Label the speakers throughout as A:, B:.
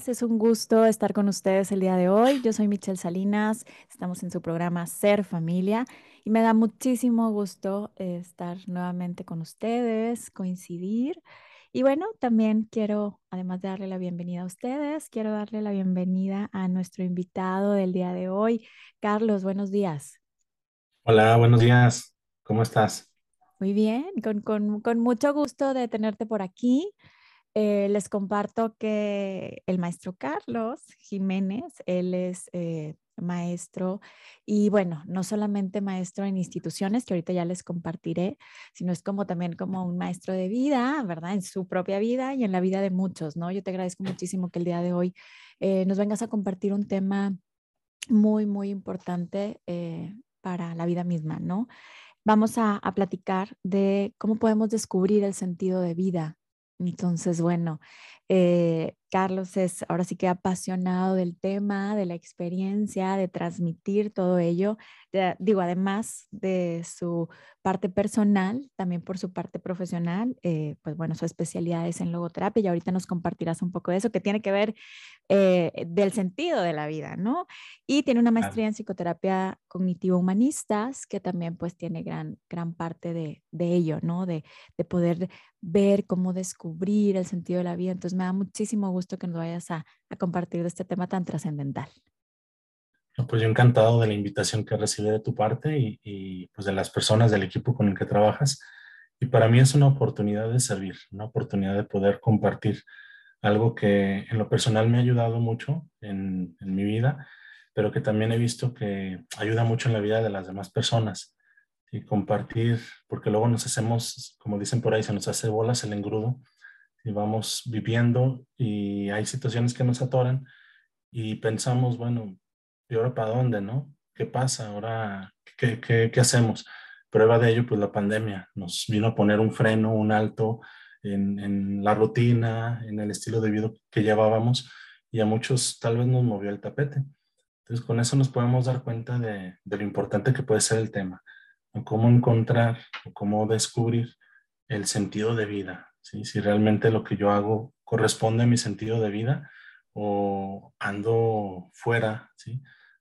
A: días, es un gusto estar con ustedes el día de hoy. Yo soy Michelle Salinas, estamos en su programa Ser Familia y me da muchísimo gusto eh, estar nuevamente con ustedes, coincidir. Y bueno, también quiero, además de darle la bienvenida a ustedes, quiero darle la bienvenida a nuestro invitado del día de hoy. Carlos, buenos días.
B: Hola, buenos días. ¿Cómo estás?
A: Muy bien, con, con, con mucho gusto de tenerte por aquí. Eh, les comparto que el maestro Carlos Jiménez, él es eh, maestro y bueno, no solamente maestro en instituciones, que ahorita ya les compartiré, sino es como también como un maestro de vida, ¿verdad? En su propia vida y en la vida de muchos, ¿no? Yo te agradezco muchísimo que el día de hoy eh, nos vengas a compartir un tema muy, muy importante para la vida misma, ¿no? Vamos a, a platicar de cómo podemos descubrir el sentido de vida entonces, bueno, eh, Carlos es ahora sí que apasionado del tema, de la experiencia, de transmitir todo ello. digo, además de su parte personal, también por su parte profesional, eh, pues bueno, su especialidad es en logoterapia y ahorita nos compartirás un poco de eso que tiene que ver eh, del sentido de la vida, ¿no? Y tiene una maestría en psicoterapia cognitivo-humanistas que también pues tiene gran, gran parte de, de ello, ¿no? De, de poder ver cómo descubrir el sentido de la vida. Entonces me da muchísimo gusto que nos vayas a, compartir este tema tan trascendental.
B: Pues yo encantado de la invitación que recibí de tu parte y, y, pues de las personas del equipo con el que trabajas. Y para mí es una oportunidad de servir, una oportunidad de poder compartir algo que en lo personal me ha ayudado mucho en, en mi vida, pero que también he visto que ayuda mucho en la vida de las demás personas. Y compartir, porque luego nos hacemos, como dicen por ahí, se nos hace bolas el engrudo y vamos viviendo y hay situaciones que nos atoran y pensamos, bueno, ¿y ahora para dónde, no? ¿Qué pasa? ¿Ahora qué, qué, qué hacemos? Prueba de ello, pues la pandemia nos vino a poner un freno, un alto en, en, la rutina, en el estilo de vida que llevábamos y a muchos tal vez nos movió el tapete. Entonces con eso nos podemos dar cuenta de, de lo importante que puede ser el tema, cómo encontrar o cómo descubrir el sentido de vida, si realmente lo que yo hago corresponde a mi sentido de vida o ando fuera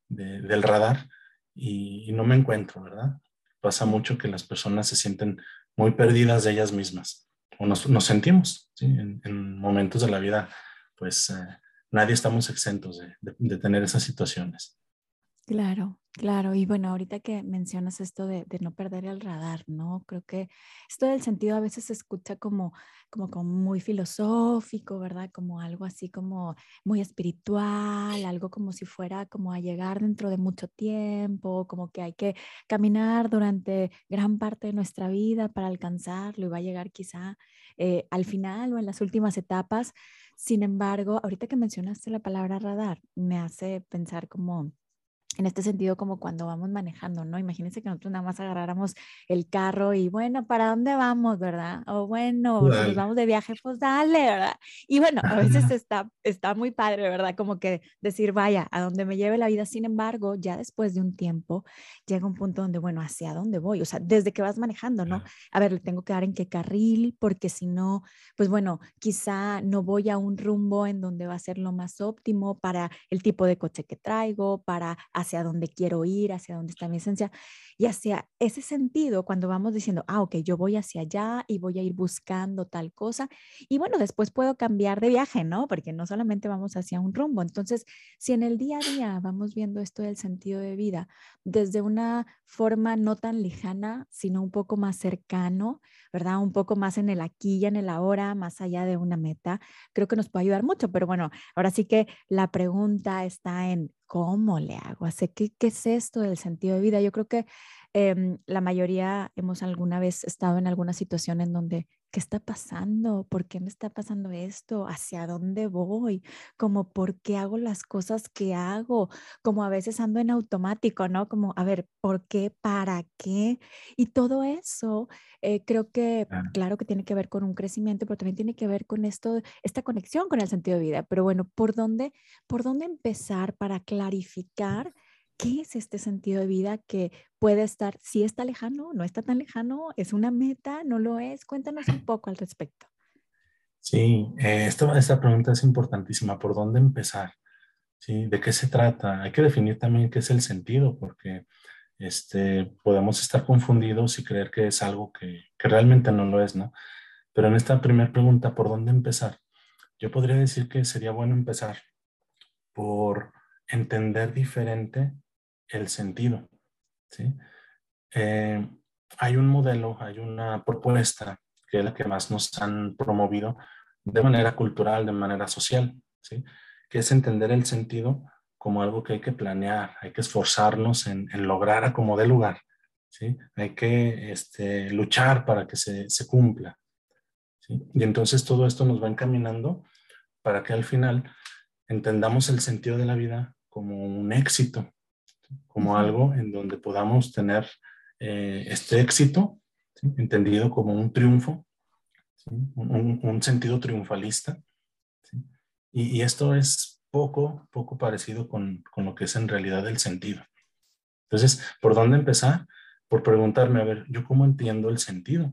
B: del radar y, no me encuentro, ¿verdad? Pasa mucho que las personas se sienten muy perdidas de ellas mismas o nos, sentimos en, momentos de la vida, pues eh, nadie estamos exentos de tener esas situaciones.
A: Claro, claro. Y bueno, ahorita que mencionas esto de, no perder el radar, ¿no? Creo que esto del sentido a veces se escucha como, como, como muy filosófico, ¿verdad? Como algo así como muy espiritual, algo como si fuera como a llegar dentro de mucho tiempo, como que hay que caminar durante gran parte de nuestra vida para alcanzarlo y va a llegar quizá eh, al final o en las últimas etapas. Sin embargo, ahorita que mencionaste la palabra radar, me hace pensar como en este sentido como cuando vamos manejando, ¿no? Imagínense que nosotros nada más agarráramos el carro y bueno, ¿para dónde vamos, verdad? O bueno, si nos vamos de viaje, pues dale, ¿verdad? Y bueno, a veces está, está muy padre, ¿verdad? Como que decir, vaya, a donde me lleve la vida. Sin embargo, ya después de un tiempo, llega un punto donde, bueno, ¿hacia dónde voy? O sea, desde que vas manejando, ¿no? A ver, le tengo que dar en qué carril, porque si no, pues bueno, quizá no voy a un rumbo en donde va a ser lo más óptimo para el tipo de coche que traigo, para hacia dónde quiero ir, hacia dónde está mi esencia. Y hacia ese sentido, cuando vamos diciendo, ah, ok, yo voy hacia allá y voy a ir buscando tal cosa. Y bueno, después puedo cambiar de viaje, ¿no? Porque no solamente vamos hacia un rumbo. Entonces, si en el día a día vamos viendo esto del sentido de vida desde una forma no tan lejana, sino un poco más cercano, ¿verdad? Un poco más en el aquí y en el ahora, más allá de una meta, creo que nos puede ayudar mucho. Pero bueno, ahora sí que la pregunta está en ¿cómo le hago? ¿Qué, ¿Qué es esto del sentido de vida? Yo creo que Em, la mayoría hemos alguna vez estado en alguna situación en donde, ¿qué está pasando? ¿Por qué me está pasando esto? ¿Hacia dónde voy? Como, ¿por qué hago las cosas que hago? Como a veces ando en automático, ¿no? Como, a ver, ¿por qué? ¿Para qué? Y todo eso eh, creo que, claro que tiene que ver con un crecimiento, pero también tiene que ver con esto, esta conexión con el sentido de vida. Pero bueno, ¿por dónde, por dónde empezar para clarificar? ¿Qué es este sentido de vida que puede estar, si está lejano, no está tan lejano, es una meta, no lo es? Cuéntanos un poco al respecto.
B: Sí, eh, esta, pregunta es importantísima. ¿Por dónde empezar? ¿De qué se trata? Hay que definir también qué es el sentido, porque este, podemos estar confundidos y creer que es algo que, que realmente no lo es, ¿no? Pero en esta primera pregunta, ¿por dónde empezar? Yo podría decir que sería bueno empezar por entender diferente el sentido. ¿sí? Eh, hay un modelo, hay una propuesta que es la que más nos han promovido de manera cultural, de manera social, ¿sí? que es entender el sentido como algo que hay que planear, hay que esforzarnos en, lograr a como de lugar, ¿sí? hay que este, luchar para que se, se cumpla. ¿sí? Y entonces todo esto nos va encaminando para que al final entendamos el sentido de la vida como un éxito, como algo en donde podamos tener eh, este éxito, entendido como un triunfo, un, sentido triunfalista. Y, esto es poco, poco parecido con, con, lo que es en realidad el sentido. Entonces, ¿por dónde empezar? Por preguntarme, a ver, ¿yo cómo entiendo el sentido?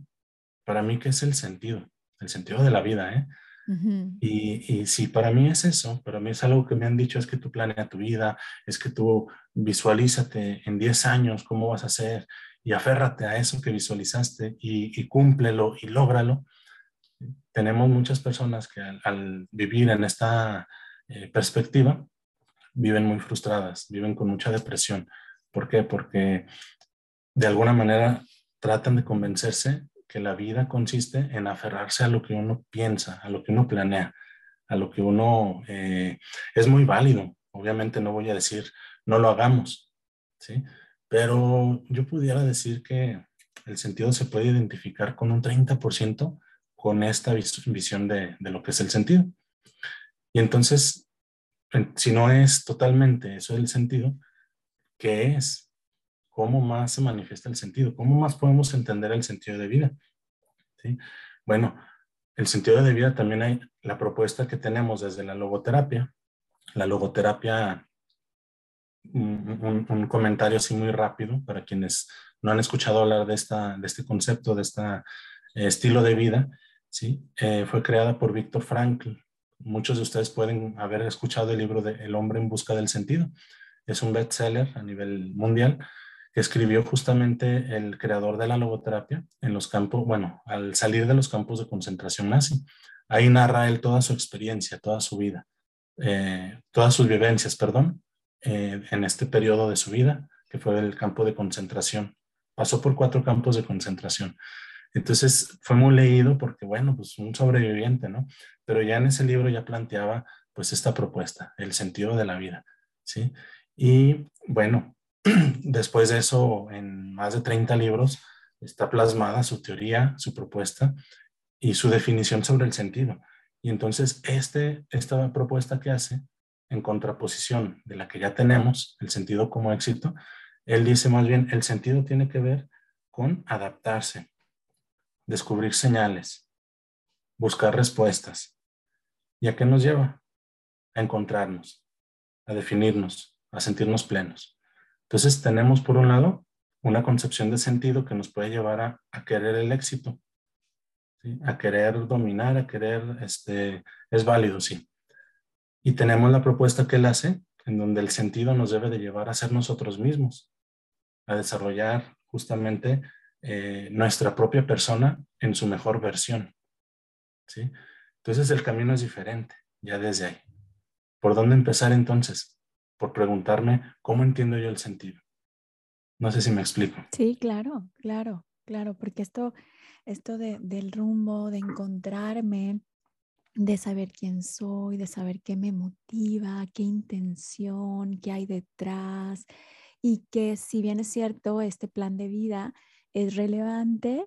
B: Para mí, ¿qué es el sentido? El sentido de la vida, ¿eh? Y, y si para mí es eso, para mí es algo que me han dicho, es que tú planea tu vida, es que tú visualízate en 10 años cómo vas a ser y aférrate a eso que visualizaste y, cúmplelo y lógralo. Tenemos muchas personas que al, vivir en esta eh, perspectiva viven muy frustradas, viven con mucha depresión. ¿Por qué? Porque de alguna manera tratan de convencerse que la vida consiste en aferrarse a lo que uno piensa, a lo que uno planea, a lo que uno eh, es muy válido. Obviamente no voy a decir no lo hagamos, ¿sí? Pero yo pudiera decir que el sentido se puede identificar con un 30% con esta visión de, de lo que es el sentido. Y entonces, si no es totalmente eso el sentido, ¿qué es? ¿Cómo más se manifiesta el sentido? ¿Cómo más podemos entender el sentido de vida? ¿Sí? Bueno, el sentido de vida también hay la propuesta que tenemos desde la logoterapia. La logoterapia, un, comentario así muy rápido para quienes no han escuchado hablar de, esta, de este concepto, de este estilo de vida, ¿sí? Eh, fue creada por Víctor Frankl. Muchos de ustedes pueden haber escuchado el libro de El hombre en busca del sentido. Es un bestseller a nivel mundial que escribió justamente el creador de la logoterapia en los campos, bueno, al salir de los campos de concentración nazi. Ahí narra él toda su experiencia, toda su vida, eh, todas sus vivencias, perdón, eh, en este periodo de su vida, que fue el campo de concentración. Pasó por cuatro campos de concentración. Entonces fue muy leído porque, bueno, pues un sobreviviente, ¿no? Pero ya en ese libro ya planteaba pues esta propuesta, el sentido de la vida, ¿sí? Y bueno, Después de eso, en más de 30 libros, está plasmada su teoría, su propuesta y su definición sobre el sentido. Y entonces, este, esta propuesta que hace, en contraposición de la que ya tenemos, el sentido como éxito, él dice más bien, el sentido tiene que ver con adaptarse, descubrir señales, buscar respuestas. ¿Y a qué nos lleva? A encontrarnos, a definirnos, a sentirnos plenos. Entonces tenemos por un lado una concepción de sentido que nos puede llevar a, querer el éxito, a querer dominar, a querer, este, es válido, sí. Y tenemos la propuesta que él hace, en donde el sentido nos debe de llevar a ser nosotros mismos, a desarrollar justamente eh, nuestra propia persona en su mejor versión. ¿sí? Entonces el camino es diferente, ya desde ahí. ¿Por dónde empezar entonces? Por preguntarme cómo entiendo yo el sentido. No sé si me explico.
A: Sí, claro, claro, claro, porque esto, esto de, del rumbo, de encontrarme, de saber quién soy, de saber qué me motiva, qué intención, qué hay detrás, y que si bien es cierto, este plan de vida es relevante,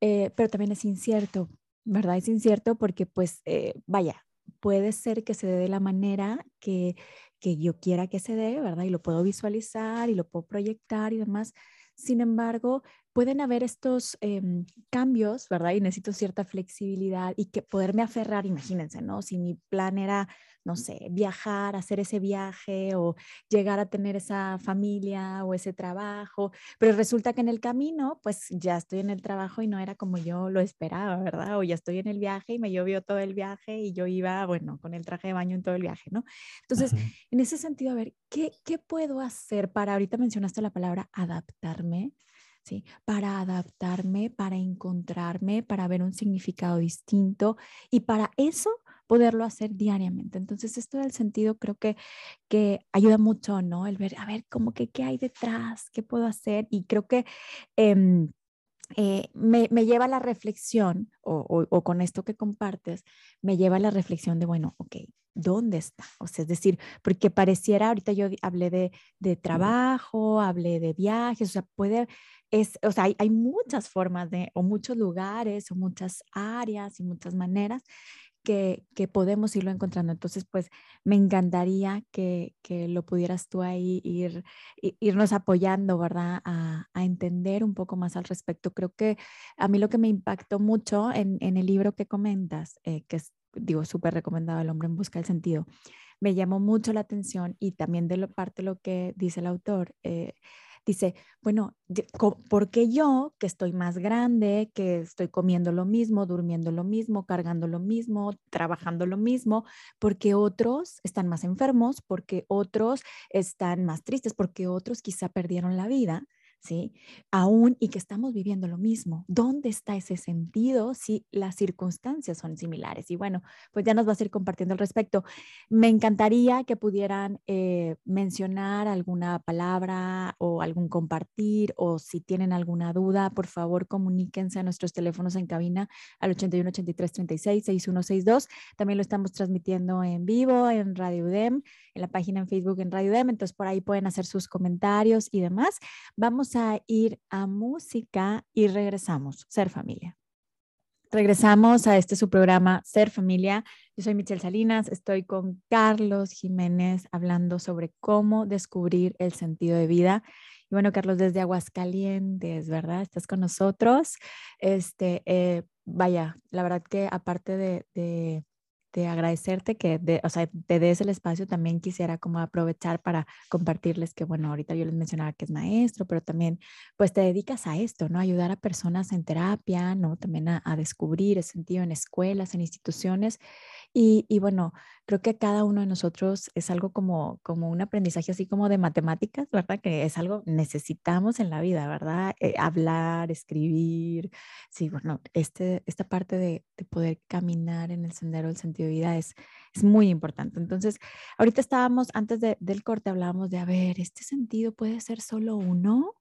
A: eh, pero también es incierto, ¿verdad? Es incierto porque pues, eh, vaya, puede ser que se dé de la manera que que yo quiera que se dé, ¿verdad? Y lo puedo visualizar y lo puedo proyectar y demás. Sin embargo, pueden haber estos em, cambios, ¿verdad? Y necesito cierta flexibilidad y que poderme aferrar, imagínense, ¿no? Si mi plan era, no sé, viajar, hacer ese viaje o llegar a tener esa familia o ese trabajo, pero resulta que en el camino, pues ya estoy en el trabajo y no era como yo lo esperaba, ¿verdad? O ya estoy en el viaje y me llovió todo el viaje y yo iba, bueno, con el traje de baño en todo el viaje, ¿no? Entonces, en ese sentido, a ver, ¿qué, ¿qué puedo hacer para, ahorita mencionaste la palabra adaptarme? Para adaptarme, para encontrarme, para ver un significado distinto y para eso poderlo hacer diariamente. Entonces, esto del sentido creo que, que ayuda mucho, ¿no? El ver, a ver, como que qué hay detrás, qué puedo hacer. Y creo que em, eh, me, me, lleva a la reflexión, o, o, con esto que compartes, me lleva a la reflexión de, bueno, ok, ¿dónde está? O sea, es decir, porque pareciera, ahorita yo hablé de, de trabajo, hablé de viajes, o sea, puede es, o sea, hay, muchas formas de, o muchos lugares, o muchas áreas y muchas maneras que, que, podemos irlo encontrando. Entonces, pues me encantaría que, que lo pudieras tú ahí ir, irnos apoyando, ¿verdad? A, a, entender un poco más al respecto. Creo que a mí lo que me impactó mucho en, en el libro que comentas, eh, que es, digo, súper recomendado, El hombre en busca del sentido, me llamó mucho la atención y también de lo, parte de lo que dice el autor. Eh, dice, bueno, ¿por qué yo, que estoy más grande, que estoy comiendo lo mismo, durmiendo lo mismo, cargando lo mismo, trabajando lo mismo, porque otros están más enfermos, porque otros están más tristes, porque otros quizá perdieron la vida? ¿Sí? Aún y que estamos viviendo lo mismo. ¿Dónde está ese sentido si las circunstancias son similares? Y bueno, pues ya nos vas a ir compartiendo al respecto. Me encantaría que pudieran eh, mencionar alguna palabra o algún compartir o si tienen alguna duda, por favor comuníquense a nuestros teléfonos en cabina al 81 83 36 6162. También lo estamos transmitiendo en vivo en Radio UDEM, en la página en Facebook en Radio UDEM, entonces por ahí pueden hacer sus comentarios y demás. Vamos a ir a música y regresamos, Ser Familia. Regresamos a este su programa Ser Familia. Yo soy Michelle Salinas, estoy con Carlos Jiménez hablando sobre cómo descubrir el sentido de vida. Y bueno, Carlos, desde Aguascalientes, ¿verdad? Estás con nosotros. Este, eh, vaya, la verdad que aparte de de agradecerte que de, o sea, te des el espacio, también quisiera como aprovechar para compartirles que, bueno, ahorita yo les mencionaba que es maestro, pero también pues te dedicas a esto, ¿no? Ayudar a personas en terapia, ¿no? También a, a descubrir el sentido en escuelas, en instituciones. Y, y, bueno, creo que cada uno de nosotros es algo como, como un aprendizaje así como de matemáticas, ¿verdad? Que es algo necesitamos en la vida, ¿verdad? Eh, hablar, escribir. Sí, bueno, este, esta parte de, de poder caminar en el sendero del sentido de vida es, es muy importante. Entonces, ahorita estábamos, antes de, del corte hablábamos de, a ver, ¿este sentido puede ser solo uno?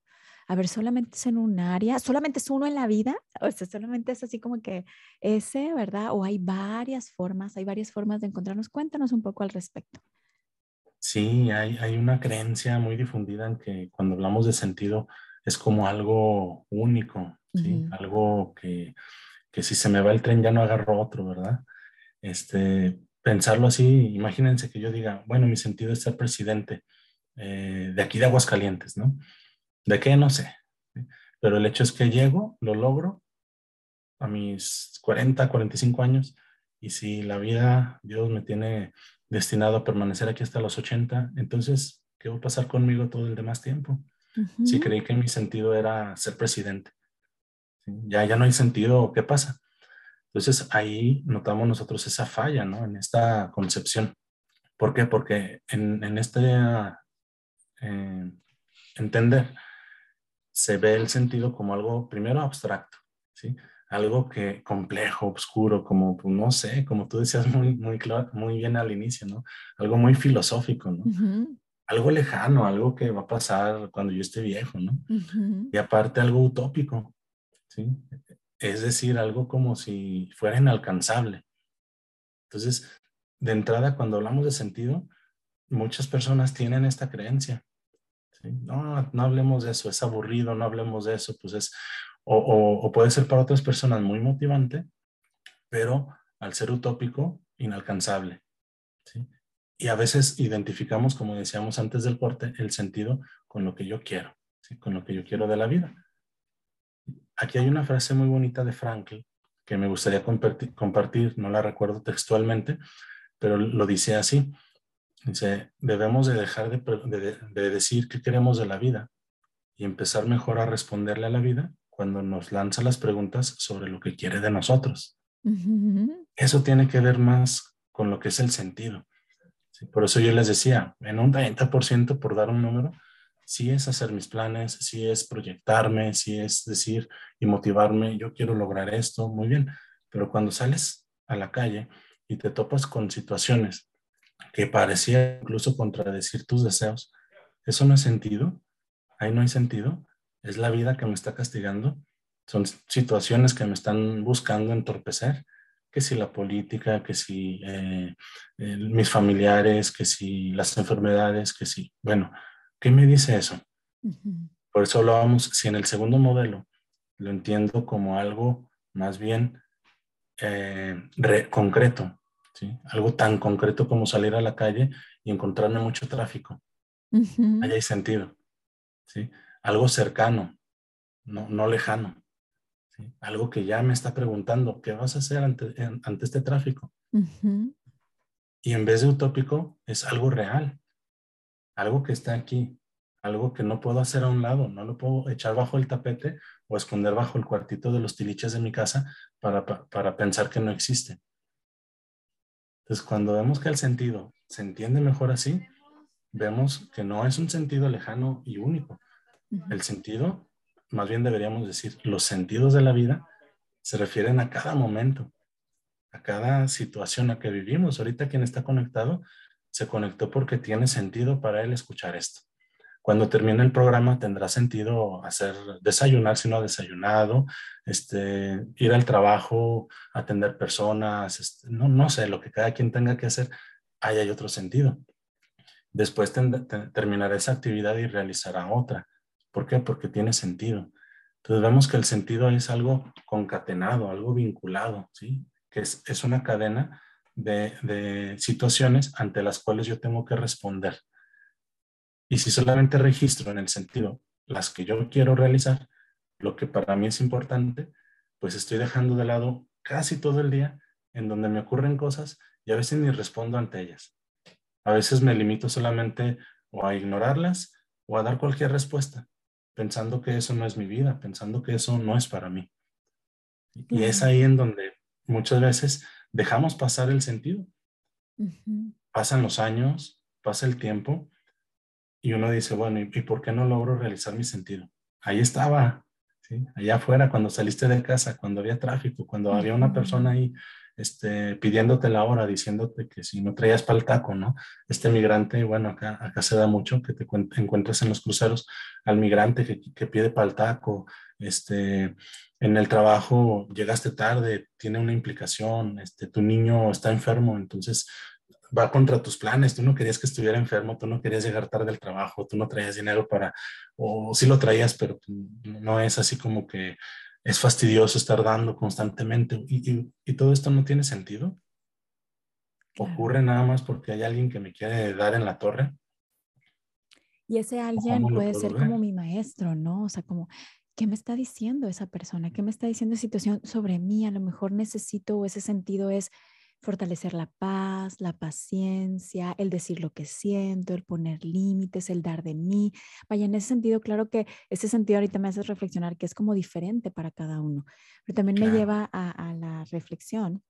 A: a ver, solamente es en un área, solamente es uno en la vida, o sea, solamente es así como que ese, ¿verdad? O hay varias formas, hay varias formas de encontrarnos. Cuéntanos un poco al respecto.
B: Sí, hay, hay una creencia muy difundida en que cuando hablamos de sentido es como algo único, ¿sí? Algo que, que si se me va el tren ya no agarro otro, ¿verdad? Este, pensarlo así, imagínense que yo diga, bueno, mi sentido es ser presidente eh, de aquí de Aguascalientes, ¿no? ¿De qué? No sé. Pero el hecho es que llego, lo logro a mis 40, 45 años y si la vida, Dios me tiene destinado a permanecer aquí hasta los 80, entonces, ¿qué va a pasar conmigo todo el demás tiempo? Si creí que mi sentido era ser presidente. Ya, ya no hay sentido, ¿qué pasa? Entonces ahí notamos nosotros esa falla, ¿no? En esta concepción. ¿Por qué? Porque en, en este eh, entender se ve el sentido como algo primero abstracto, ¿sí? Algo que complejo, oscuro, como, pues, no sé, como tú decías muy, muy, muy bien al inicio, ¿no? Algo muy filosófico, ¿no? Algo lejano, algo que va a pasar cuando yo esté viejo, ¿no? Y aparte algo utópico, ¿sí? Es decir, algo como si fuera inalcanzable. Entonces, de entrada, cuando hablamos de sentido, muchas personas tienen esta creencia no, no hablemos de eso, es aburrido, no hablemos de eso, pues es, o, puede ser para otras personas muy motivante, pero al ser utópico, inalcanzable. Y a veces identificamos, como decíamos antes del corte, el sentido con lo que yo quiero, con lo que yo quiero de la vida. Aquí hay una frase muy bonita de Frankl que me gustaría compartir, no la recuerdo textualmente, pero lo dice así. Dice, debemos de dejar de, decir qué queremos de la vida y empezar mejor a responderle a la vida cuando nos lanza las preguntas sobre lo que quiere de nosotros. Eso tiene que ver más con lo que es el sentido. por eso yo les decía, en un 30% por dar un número, sí es hacer mis planes, sí es proyectarme, sí es decir y motivarme, yo quiero lograr esto, muy bien, pero cuando sales a la calle y te topas con situaciones que parecía incluso contradecir tus deseos, eso no es sentido, ahí no hay sentido, es la vida que me está castigando, son situaciones que me están buscando entorpecer, que si la política, que si eh, mis familiares, que si las enfermedades, que si, bueno, ¿Qué me dice eso? Por eso hablábamos, si en el segundo modelo lo entiendo como algo más bien eh, concreto, ¿sí? algo tan concreto como salir a la calle y encontrarme mucho tráfico. Ahí hay sentido. ¿sí? Algo cercano, no, no lejano. ¿sí? Algo que ya me está preguntando, ¿qué vas a hacer ante, ante este tráfico? Y en vez de utópico, es algo real algo que está aquí, algo que no puedo hacer a un lado, no lo puedo echar bajo el tapete o esconder bajo el cuartito de los tiliches de mi casa para, para, pensar que no existe. Entonces, cuando vemos que el sentido se entiende mejor así, vemos que no es un sentido lejano y único. El sentido, más bien deberíamos decir, los sentidos de la vida se refieren a cada momento, a cada situación a que vivimos. Ahorita quien está conectado se conectó porque tiene sentido para él escuchar esto. Cuando termine el programa tendrá sentido hacer desayunar si no ha desayunado, este, ir al trabajo, atender personas, este, no, no sé, lo que cada quien tenga que hacer, ahí hay otro sentido. Después terminará esa actividad y realizará otra. ¿Por qué? Porque tiene sentido. Entonces vemos que el sentido es algo concatenado, algo vinculado, ¿sí? Que es, es una cadena de, situaciones ante las cuales yo tengo que responder. Y si solamente registro en el sentido las que yo quiero realizar, lo que para mí es importante, pues estoy dejando de lado casi todo el día en donde me ocurren cosas y a veces ni respondo ante ellas. A veces me limito solamente o a ignorarlas o a dar cualquier respuesta, pensando que eso no es mi vida, pensando que eso no es para mí. Y es ahí en donde muchas veces dejamos pasar el sentido. Pasan los años, pasa el tiempo y uno dice, bueno, ¿y, por qué no logro realizar mi sentido? Ahí estaba, ¿sí? allá afuera, cuando saliste de casa, cuando había tráfico, cuando había una persona ahí este, pidiéndote la hora, diciéndote que si no traías para el taco, ¿no? Este migrante, bueno, acá, acá se da mucho que te encuentres en los cruceros al migrante que, que pide para el taco, este, en el trabajo llegaste tarde, tiene una implicación, este, tu niño está enfermo, entonces va contra tus planes, tú no querías que estuviera enfermo, tú no querías llegar tarde al trabajo, tú no traías dinero para, o sí lo traías, pero no es así como que es fastidioso estar dando constantemente y, y, todo esto no tiene sentido. Ocurre nada más porque hay alguien que me quiere dar en la torre.
A: Y ese alguien puede ser como mi maestro, ¿no? O sea, como ¿qué me está diciendo esa persona? ¿Qué me está diciendo esa situación sobre mí? A lo mejor necesito o ese sentido es fortalecer la paz, la paciencia, el decir lo que siento, el poner límites, el dar de mí. Vaya, en ese sentido, claro que ese sentido ahorita me hace reflexionar que es como diferente para cada uno, pero también me lleva a, a la reflexión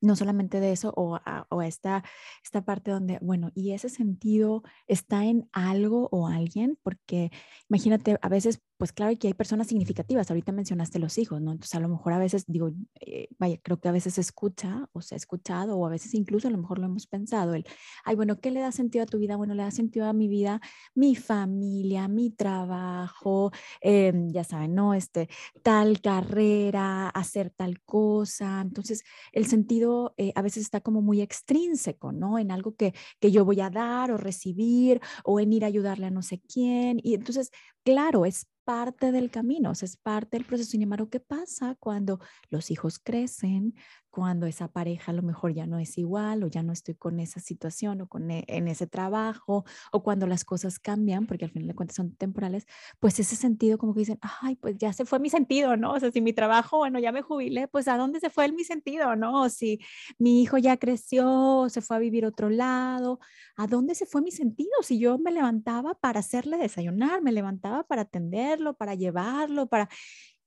A: no solamente de eso o, a, o esta, esta parte donde, bueno, y ese sentido está en algo o alguien, porque imagínate, a veces, pues claro que hay personas significativas, ahorita mencionaste los hijos, ¿no? Entonces a lo mejor a veces digo, eh, vaya, creo que a veces se escucha o se ha escuchado o a veces incluso a lo mejor lo hemos pensado, el, ay, bueno, ¿qué le da sentido a tu vida? Bueno, le da sentido a mi vida, mi familia, mi trabajo, em, ya saben, ¿no? Este, tal carrera, hacer tal cosa, entonces el sentido eh, a veces está como muy extrínseco, ¿no? En algo que, que yo voy a dar o recibir o en ir a ayudarle a no sé quién. Y entonces, claro, es parte del camino, es parte del proceso. Sin embargo, ¿qué pasa cuando los hijos crecen, cuando esa pareja a lo mejor ya no es igual o ya no estoy con esa situación o con e, en ese trabajo o cuando las cosas cambian, porque al final de cuentas son temporales, pues ese sentido como que dicen, ay, pues ya se fue mi sentido, ¿no? O sea, si mi trabajo, bueno, ya me jubilé, pues ¿a dónde se fue el mi sentido, ¿no? Si mi hijo ya creció, se fue a vivir otro lado, ¿a dónde se fue mi sentido? Si yo me levantaba para hacerle desayunar, me levantaba para atenderlo, para llevarlo, para...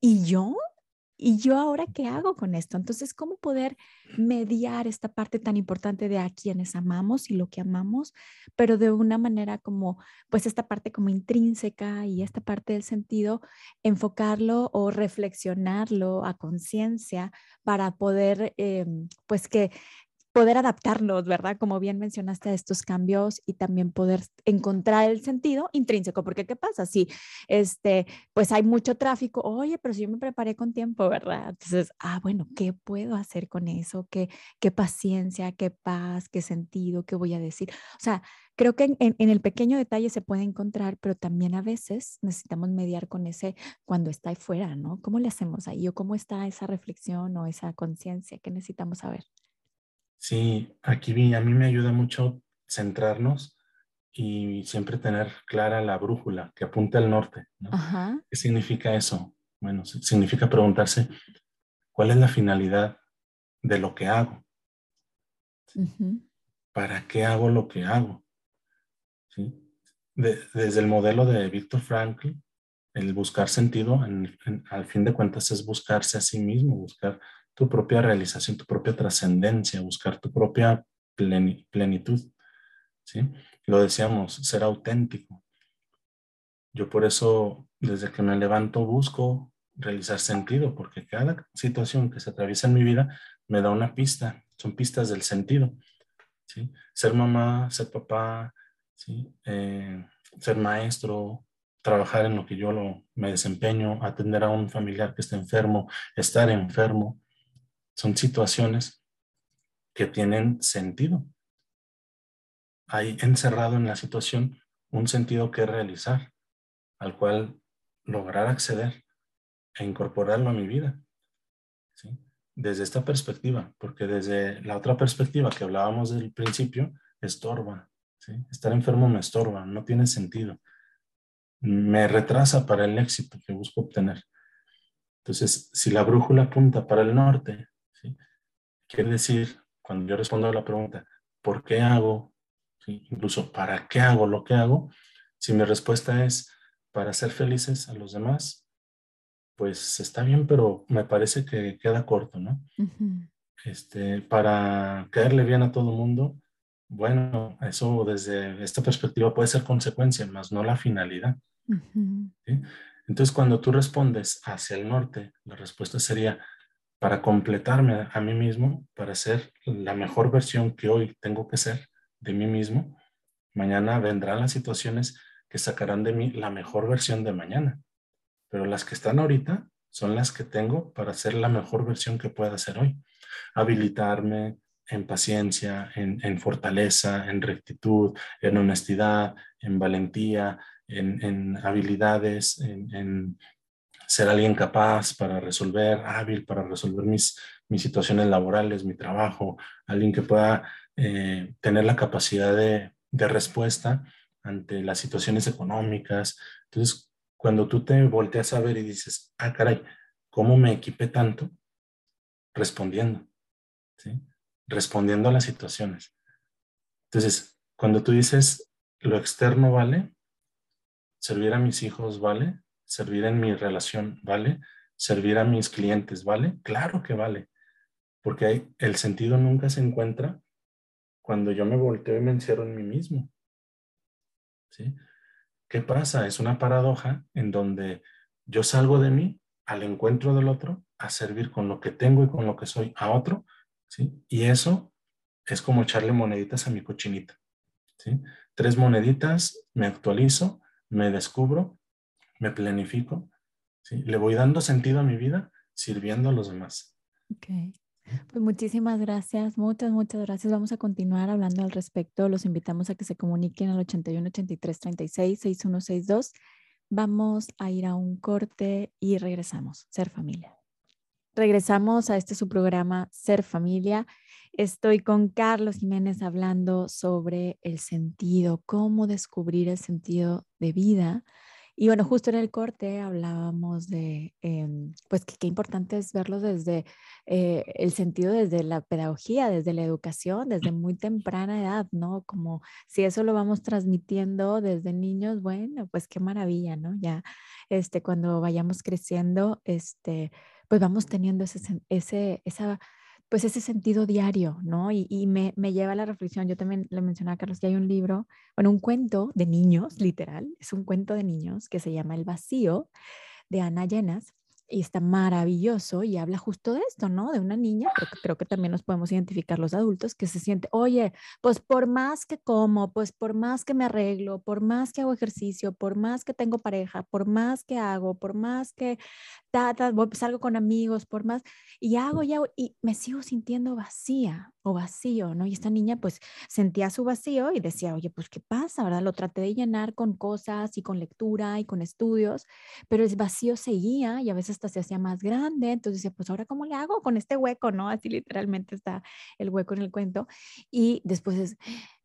A: ¿Y yo? ¿Y yo ahora qué hago con esto? Entonces, ¿cómo poder mediar esta parte tan importante de a quienes amamos y lo que amamos, pero de una manera como, pues esta parte como intrínseca y esta parte del sentido, enfocarlo o reflexionarlo a conciencia para poder, em, pues que poder adaptarnos, ¿verdad? Como bien mencionaste a estos cambios y también poder encontrar el sentido intrínseco, porque ¿qué pasa? Si este, pues hay mucho tráfico, oye, pero si yo me preparé con tiempo, ¿verdad? Entonces, ah, bueno, ¿qué puedo hacer con eso? ¿Qué, qué paciencia, qué paz, qué sentido, qué voy a decir? O sea, creo que en, en, el pequeño detalle se puede encontrar, pero también a veces necesitamos mediar con ese cuando está ahí fuera, ¿no? ¿Cómo le hacemos ahí? ¿O cómo está esa reflexión o esa conciencia que necesitamos saber?
B: Sí, aquí a mí me ayuda mucho centrarnos y siempre tener clara la brújula que apunta al norte. ¿Qué significa eso? Bueno, significa preguntarse cuál es la finalidad de lo que hago. ¿Para qué hago lo que hago? desde el modelo de Víctor Frankl, el buscar sentido, al fin de cuentas, es buscarse a sí mismo, buscar tu propia realización, tu propia trascendencia, buscar tu propia plenitud. ¿sí? Lo decíamos, ser auténtico. Yo por eso, desde que me levanto, busco realizar sentido, porque cada situación que se atraviesa en mi vida me da una pista, son pistas del sentido. ¿sí? Ser mamá, ser papá, ¿sí? Eh, ser maestro, trabajar en lo que yo lo, me desempeño, atender a un familiar que está enfermo, estar enfermo, son situaciones que tienen sentido. Hay encerrado en la situación un sentido que realizar, al cual lograr acceder e incorporarlo a mi vida. Desde esta perspectiva, porque desde la otra perspectiva que hablábamos del principio, estorba. Estar enfermo me estorba, no tiene sentido. Me retrasa para el éxito que busco obtener. Entonces, si la brújula apunta para el norte, Quiere decir, cuando yo respondo a la pregunta, ¿por qué hago? Incluso, ¿para qué hago lo que hago? Si mi respuesta es para ser felices a los demás, pues está bien, pero me parece que queda corto, ¿no? este, para caerle bien a todo el mundo, bueno, eso desde esta perspectiva puede ser consecuencia, más no la finalidad. Entonces, cuando tú respondes hacia el norte, la respuesta sería, para completarme a mí mismo, para ser la mejor versión que hoy tengo que ser de mí mismo. Mañana vendrán las situaciones que sacarán de mí la mejor versión de mañana, pero las que están ahorita son las que tengo para ser la mejor versión que pueda ser hoy. Habilitarme en paciencia, en, fortaleza, en rectitud, en honestidad, en valentía, en, habilidades, en, ser alguien capaz para resolver, hábil para resolver mis, mis situaciones laborales, mi trabajo, alguien que pueda eh, tener la capacidad de, de respuesta ante las situaciones económicas. Entonces, cuando tú te volteas a ver y dices, ah, caray, ¿cómo me equipé tanto? Respondiendo. Respondiendo a las situaciones. Entonces, cuando tú dices, lo externo vale, servir a mis hijos vale, servir en mi relación, ¿vale? Servir a mis clientes, ¿vale? Claro que vale, porque el sentido nunca se encuentra cuando yo me volteo y me encierro en mí mismo. ¿Sí? ¿Qué pasa? Es una paradoja en donde yo salgo de mí al encuentro del otro a servir con lo que tengo y con lo que soy a otro, ¿sí? Y eso es como echarle moneditas a mi cochinita, ¿sí? Tres moneditas, me actualizo, me descubro me planifico, ¿sí? le voy dando sentido a mi vida sirviendo a los demás.
A: Ok. Pues muchísimas gracias, muchas, muchas gracias. Vamos a continuar hablando al respecto. Los invitamos a que se comuniquen al 81 83 36 6162. Vamos a ir a un corte y regresamos. Ser familia. Regresamos a este su programa Ser Familia. Estoy con Carlos Jiménez hablando sobre el sentido, cómo descubrir el sentido de vida. Y bueno, justo en el corte hablábamos de, em, pues, qué importante es verlo desde eh, el sentido, desde la pedagogía, desde la educación, desde muy temprana edad, ¿no? Como si eso lo vamos transmitiendo desde niños, bueno, pues qué maravilla, ¿no? Ya, este, cuando vayamos creciendo, este, pues vamos teniendo ese, ese, esa, pues ese sentido diario, ¿no? Y, me, me, lleva a la reflexión, yo también le mencionaba a Carlos que hay un libro, bueno, un cuento de niños, literal, es un cuento de niños que se llama El vacío, de Ana Llenas, y está maravilloso y habla justo de esto, ¿no? De una niña, pero creo que también nos podemos identificar los adultos, que se siente, oye, pues por más que como, pues por más que me arreglo, por más que hago ejercicio, por más que tengo pareja, por más que hago, por más que ta, salgo con amigos, por más, y hago y hago, y me sigo sintiendo vacía o vacío, ¿no? Y esta niña pues sentía su vacío y decía, oye, pues ¿qué pasa, verdad? Lo traté de llenar con cosas y con lectura y con estudios, pero el vacío seguía y a veces hasta se hacía más grande, entonces decía, pues ahora ¿cómo le hago con este hueco, ¿no? Así literalmente está el hueco en el cuento. Y después,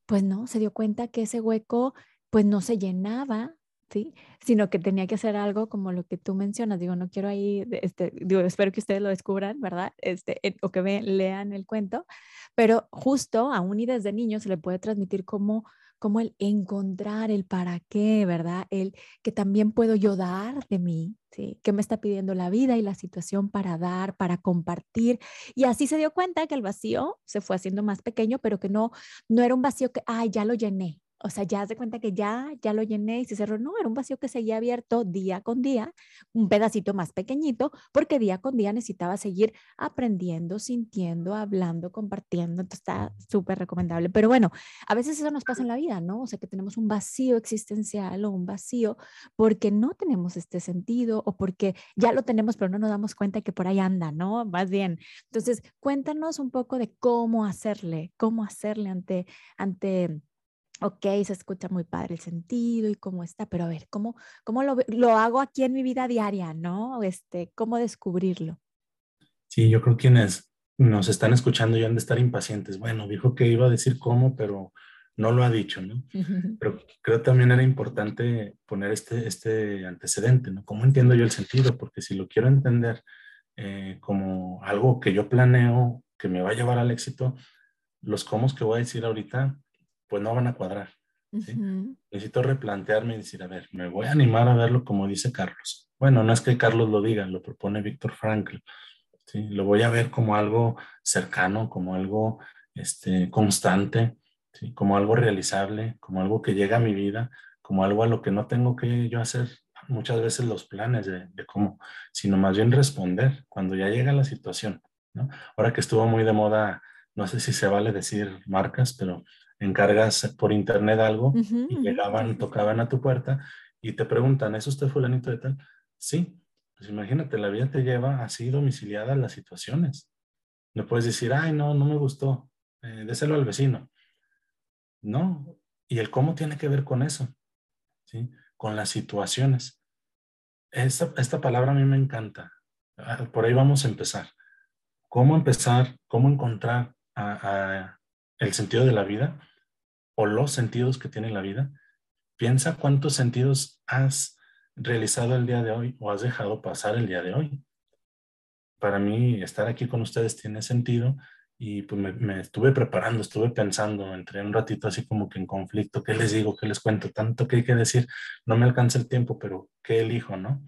A: pues no, se dio cuenta que ese hueco pues no se llenaba ¿sí? Sino que tenía que hacer algo como lo que tú mencionas. Digo, no quiero ahí, este, digo, espero que ustedes lo descubran, ¿verdad? Este, o que lean el cuento, pero justo aún y desde niño se le puede transmitir como, como el encontrar el para qué, ¿verdad? El que también puedo yo dar de mí, ¿sí? Que me está pidiendo la vida y la situación para dar, para compartir. Y así se dio cuenta que el vacío se fue haciendo más pequeño, pero que no, no era un vacío que, ay, ya lo llené, o sea, ya se cuenta que ya, ya lo llené y se cerró. No, era un vacío que seguía abierto día con día, un pedacito más pequeñito, porque día con día necesitaba seguir aprendiendo, sintiendo, hablando, compartiendo. Entonces está súper recomendable. Pero bueno, a veces eso nos pasa en la vida, ¿no? O sea, que tenemos un vacío existencial o un vacío porque no tenemos este sentido o porque ya lo tenemos, pero no nos damos cuenta que por ahí anda, ¿no? Más bien. Entonces, cuéntanos un poco de cómo hacerle, cómo hacerle ante, ante ok, se escucha muy padre el sentido y cómo está, pero a ver, ¿cómo, cómo lo, lo, hago aquí en mi vida diaria, no? Este, ¿Cómo descubrirlo?
B: Sí, yo creo que quienes nos están escuchando ya han de estar impacientes. Bueno, dijo que iba a decir cómo, pero no lo ha dicho, ¿no? Pero creo también era importante poner este, este antecedente, ¿no? ¿Cómo entiendo yo el sentido? Porque si lo quiero entender eh, como algo que yo planeo, que me va a llevar al éxito, los cómo que voy a decir ahorita pues no van a cuadrar. Necesito replantearme y decir, a ver, me voy a animar a verlo como dice Carlos. Bueno, no es que Carlos lo diga, lo propone Víctor Frankl. ¿sí? Lo voy a ver como algo cercano, como algo este, constante, ¿sí? como algo realizable, como algo que llega a mi vida, como algo a lo que no tengo que yo hacer muchas veces los planes de, de cómo, sino más bien responder cuando ya llega la situación. ¿no? Ahora que estuvo muy de moda, no sé si se vale decir marcas, pero encargas por internet algo y llegaban, tocaban a tu puerta y te preguntan, ¿es usted fulanito de tal? Sí, pues imagínate, la vida te lleva así domiciliada a las situaciones. No puedes decir, ay, no, no me gustó, eh, déselo al vecino. No, y el cómo tiene que ver con eso, ¿sí? Con las situaciones. Esta, esta palabra a mí me encanta. Ah, por ahí vamos a empezar. ¿Cómo empezar? ¿Cómo encontrar a, el sentido de la vida o los sentidos que tiene la vida, piensa cuántos sentidos has realizado el día de hoy o has dejado pasar el día de hoy. Para mí, estar aquí con ustedes tiene sentido y pues me, estuve preparando, estuve pensando, entré un ratito así como que en conflicto, ¿qué les digo? ¿Qué les cuento? Tanto que hay que decir, no me alcanza el tiempo, pero ¿qué elijo? ¿No?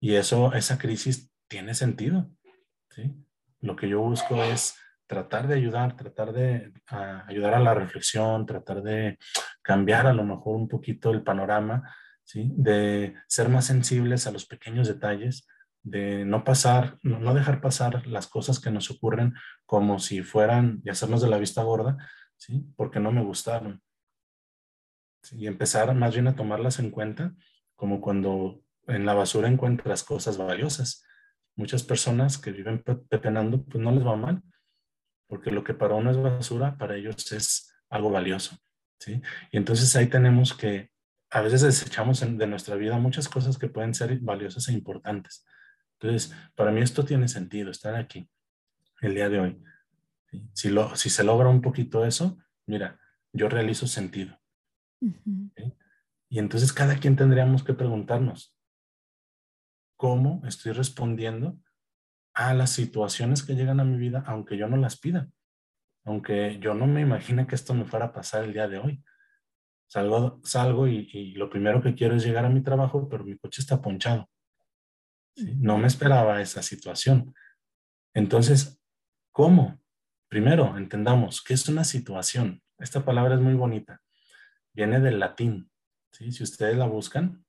B: Y eso, esa crisis tiene sentido, ¿sí? Lo que yo busco es tratar de ayudar, tratar de ayudar a la reflexión, tratar de cambiar a lo mejor un poquito el panorama, ¿sí? de ser más sensibles a los pequeños detalles, de no pasar, no, dejar pasar las cosas que nos ocurren como si fueran y hacernos de la vista gorda, ¿sí? porque no me gustaron. Y empezar más bien a tomarlas en cuenta, como cuando en la basura encuentras cosas valiosas. Muchas personas que viven pepenando, pues no les va mal, porque lo que para uno es basura, para ellos es algo valioso, ¿sí? Y entonces ahí tenemos que, a veces desechamos de nuestra vida muchas cosas que pueden ser valiosas e importantes, Entonces, para mí esto tiene sentido, estar aquí el día de hoy. Si, lo, si se logra un poquito eso, mira, yo realizo sentido. Y entonces cada quien tendríamos que preguntarnos, ¿cómo estoy respondiendo a las situaciones que llegan a mi vida, aunque yo no las pida? Aunque yo no me imagine que esto me fuera a pasar el día de hoy. Salgo, salgo y, lo primero que quiero es llegar a mi trabajo, pero mi coche está ponchado. No me esperaba esa situación. Entonces, ¿cómo? Primero, entendamos que es una situación. Esta palabra es muy bonita. Viene del latín. ¿sí? Si ustedes la buscan,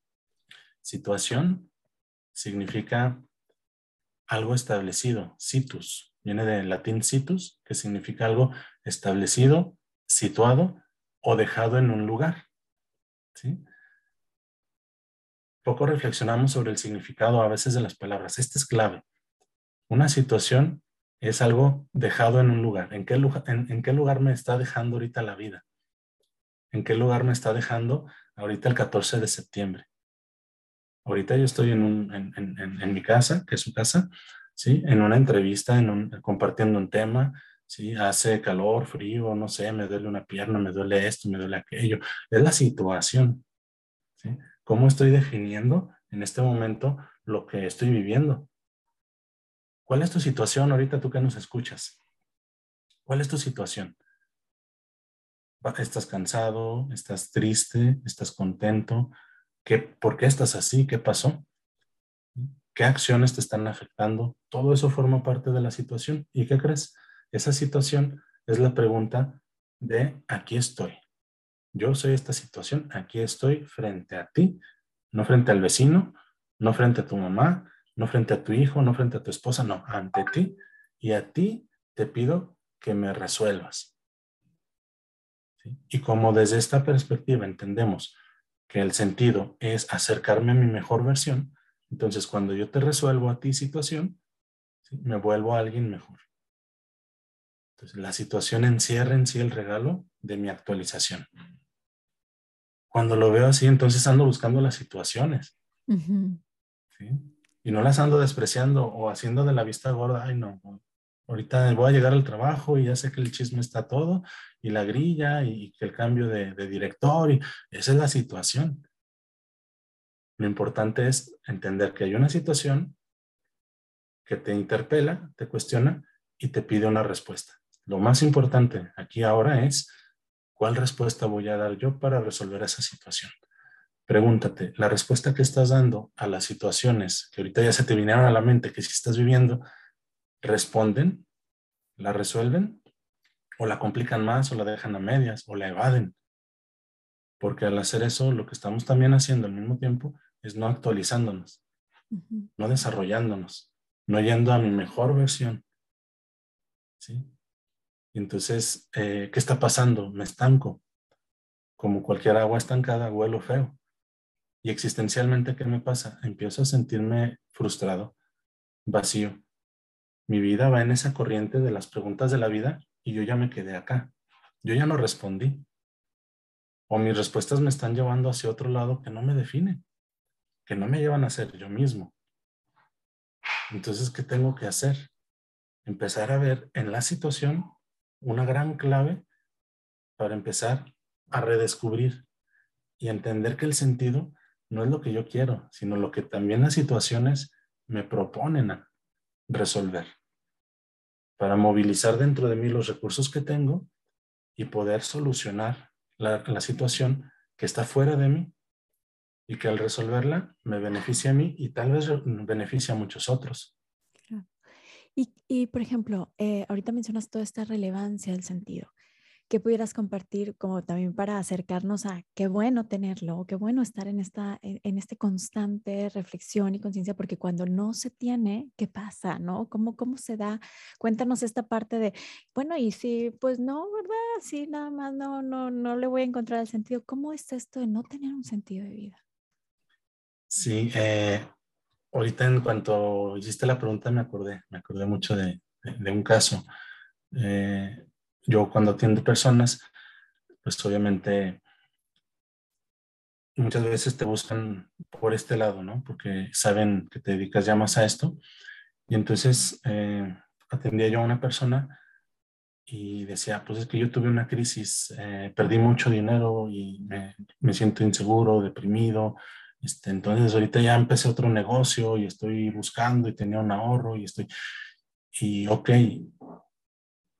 B: situación significa algo establecido. Situs. Viene del latín situs, que significa algo establecido, situado o dejado en un lugar. ¿sí? Poco reflexionamos sobre el significado a veces de las palabras. Este es clave. Una situación es algo dejado en un lugar. ¿En qué, lugar, en, qué lugar me está dejando ahorita la vida? ¿En qué lugar me está dejando ahorita el 14 de septiembre? Ahorita yo estoy en, un, en, mi casa, que es su casa, ¿sí? En una entrevista, en un, compartiendo un tema, ¿sí? Hace calor, frío, no sé, me duele una pierna, me duele esto, me duele aquello. Es la situación, ¿sí? ¿Cómo estoy definiendo en este momento lo que estoy viviendo? ¿Cuál es tu situación ahorita tú que nos escuchas? ¿Cuál es tu situación? ¿Estás cansado? ¿Estás triste? ¿Estás contento? ¿Qué, ¿Por qué estás así? ¿Qué pasó? ¿Qué acciones te están afectando? Todo eso forma parte de la situación. ¿Y qué crees? Esa situación es la pregunta de aquí estoy. Yo soy esta situación, aquí estoy frente a ti, no frente al vecino, no frente a tu mamá, no frente a tu hijo, no frente a tu esposa, no, ante ti. Y a ti te pido que me resuelvas. Y como desde esta perspectiva entendemos que el sentido es acercarme a mi mejor versión, entonces cuando yo te resuelvo a ti situación, me vuelvo a alguien mejor. Entonces la situación encierra en sí el regalo de mi actualización. Cuando lo veo así, entonces ando buscando las situaciones. ¿sí? y no las ando despreciando o haciendo de la vista gorda, ay no, ahorita voy a llegar al trabajo y ya sé que el chisme está todo y la grilla y el cambio de, director y esa es la situación. Lo importante es entender que hay una situación que te interpela, te cuestiona y te pide una respuesta. Lo más importante aquí ahora es cuál respuesta voy a dar yo para resolver esa situación. Pregúntate, la respuesta que estás dando a las situaciones que ahorita ya se te vinieron a la mente, que si estás viviendo, ¿responden? ¿La resuelven? ¿O la complican más o la dejan a medias o la evaden? Porque al hacer eso, lo que estamos también haciendo al mismo tiempo es no actualizándonos, no desarrollándonos, no yendo a mi mejor versión. ¿Sí? entonces, eh, ¿qué está pasando? Me estanco. Como cualquier agua estancada, huelo feo. Y existencialmente, ¿qué me pasa? Empiezo a sentirme frustrado, vacío. Mi vida va en esa corriente de las preguntas de la vida y yo ya me quedé acá. Yo ya no respondí. O mis respuestas me están llevando hacia otro lado que no me define, que no me llevan a ser yo mismo. Entonces, ¿qué tengo que hacer? Empezar a ver en la situación una gran clave para empezar a redescubrir y entender que el sentido no es lo que yo quiero, sino lo que también las situaciones me proponen resolver para movilizar dentro de mí los recursos que tengo y poder solucionar la, situación que está fuera de mí y que al resolverla me beneficia a mí y tal vez beneficia a muchos otros.
A: Y, y, por ejemplo, eh, ahorita mencionas toda esta relevancia del sentido que pudieras compartir como también para acercarnos a qué bueno tenerlo, qué bueno estar en esta en, este constante reflexión y conciencia, porque cuando no se tiene, ¿qué pasa? ¿No? ¿Cómo, ¿Cómo se da? Cuéntanos esta parte de, bueno, y si, pues no, ¿verdad? Sí, nada más no, no, no le voy a encontrar el sentido. ¿Cómo es esto de no tener un sentido de vida?
B: Sí, eh, ahorita en cuanto hiciste la pregunta me acordé, me acordé mucho de, de, un caso. Eh, yo cuando atiendo personas, pues obviamente muchas veces te buscan por este lado, ¿no? Porque saben que te dedicas ya más a esto. Y entonces eh, atendía yo a una persona y decía, pues es que yo tuve una crisis, eh, perdí mucho dinero y me, siento inseguro, deprimido. Este, entonces ahorita ya empecé otro negocio y estoy buscando y tenía un ahorro y estoy... Y ok,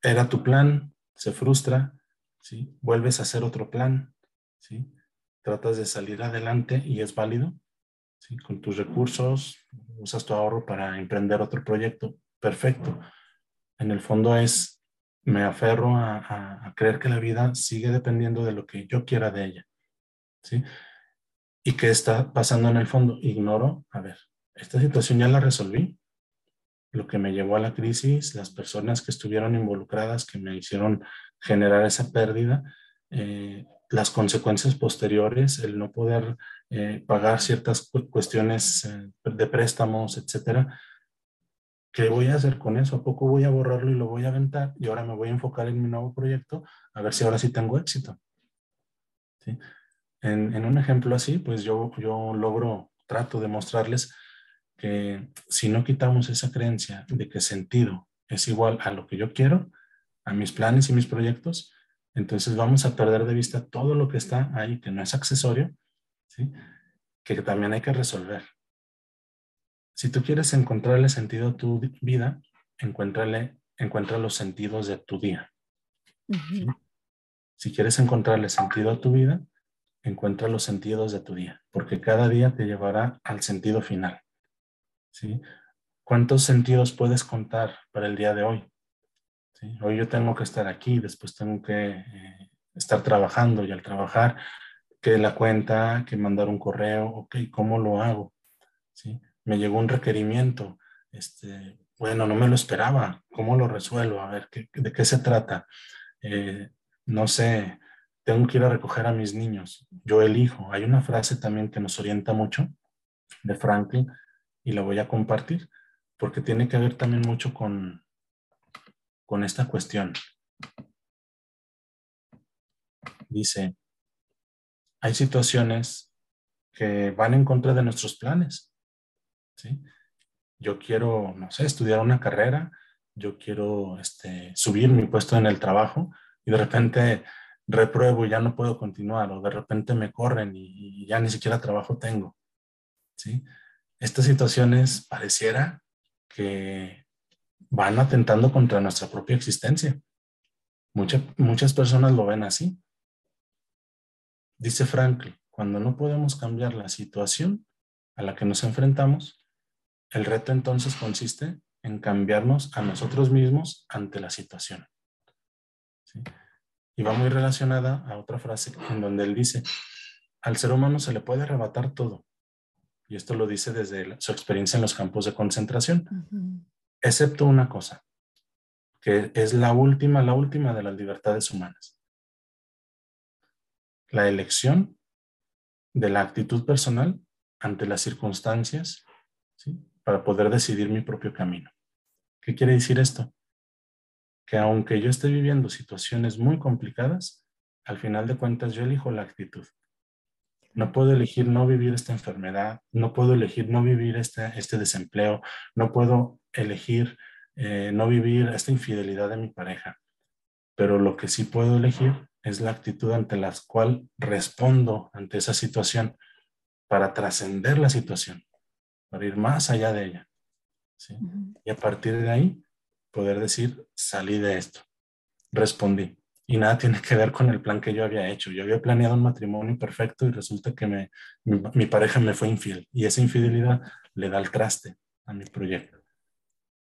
B: era tu plan, se frustra, ¿sí? Vuelves a hacer otro plan, ¿sí? Tratas de salir adelante y es válido. Con tus recursos, usas tu ahorro para emprender otro proyecto, perfecto. En el fondo es, me aferro a, a, creer que la vida sigue dependiendo de lo que yo quiera de ella, ¿sí? ¿Y qué está pasando en el fondo? Ignoro, a ver, esta situación ya la resolví, lo que me llevó a la crisis, las personas que estuvieron involucradas, que me hicieron generar esa pérdida, eh, las consecuencias posteriores, el no poder eh, pagar ciertas cuestiones eh, de préstamos, etcétera. ¿Qué voy a hacer con eso? ¿A poco voy a borrarlo y lo voy a aventar? Y ahora me voy a enfocar en mi nuevo proyecto a ver si ahora sí tengo éxito. En, en, un ejemplo así, pues yo, yo logro, trato de mostrarles que si no quitamos esa creencia de que sentido es igual a lo que yo quiero, a mis planes y mis proyectos, entonces vamos a perder de vista todo lo que está ahí, que no es accesorio, ¿sí? que también hay que resolver. Si tú quieres encontrarle sentido a tu vida, encuéntrale, encuentra los sentidos de tu día. Si quieres encontrarle sentido a tu vida, encuentra los sentidos de tu día, porque cada día te llevará al sentido final. ¿Sí? ¿Cuántos sentidos puedes contar para el día de hoy? Hoy yo tengo que estar aquí, después tengo que eh, estar trabajando y al trabajar, que la cuenta, que mandar un correo, ok, ¿cómo lo hago? ¿Sí? Me llegó un requerimiento, este, bueno, no me lo esperaba, ¿cómo lo resuelvo? A ver, ¿de qué se trata? Eh, no sé, tengo que ir a recoger a mis niños, yo elijo. Hay una frase también que nos orienta mucho de Franklin, y la voy a compartir porque tiene que ver también mucho con, con esta cuestión. Dice, hay situaciones que van en contra de nuestros planes. ¿sí? Yo quiero, no sé, estudiar una carrera, yo quiero este, subir mi puesto en el trabajo y de repente repruebo y ya no puedo continuar o de repente me corren y, y ya ni siquiera trabajo tengo. ¿sí? Estas situaciones pareciera que van atentando contra nuestra propia existencia. muchas personas lo ven así. Dice Franklin, cuando no podemos cambiar la situación a la que nos enfrentamos, el reto entonces consiste en cambiarnos a nosotros mismos ante la situación. Y va muy relacionada a otra frase en donde él dice, al ser humano se le puede arrebatar todo, y esto lo dice desde su experiencia en los campos de concentración, excepto una cosa, que es la última, la última de las libertades humanas. La elección de la actitud personal ante las circunstancias para poder decidir mi propio camino. ¿Qué quiere decir esto? Que aunque yo esté viviendo situaciones muy complicadas, al final de cuentas yo elijo la actitud. No puedo elegir no vivir esta enfermedad, no puedo elegir no vivir este, este desempleo, no puedo elegir eh, no vivir esta infidelidad de mi pareja. Pero lo que sí puedo elegir es la actitud ante la cual respondo ante esa situación para trascender la situación, para ir más allá de ella. Y a partir de ahí, poder decir, salí de esto, respondí y nada tiene que ver con el plan que yo había hecho. Yo había planeado un matrimonio perfecto y resulta que me, mi, pareja me fue infiel y esa infidelidad le da el traste a mi proyecto.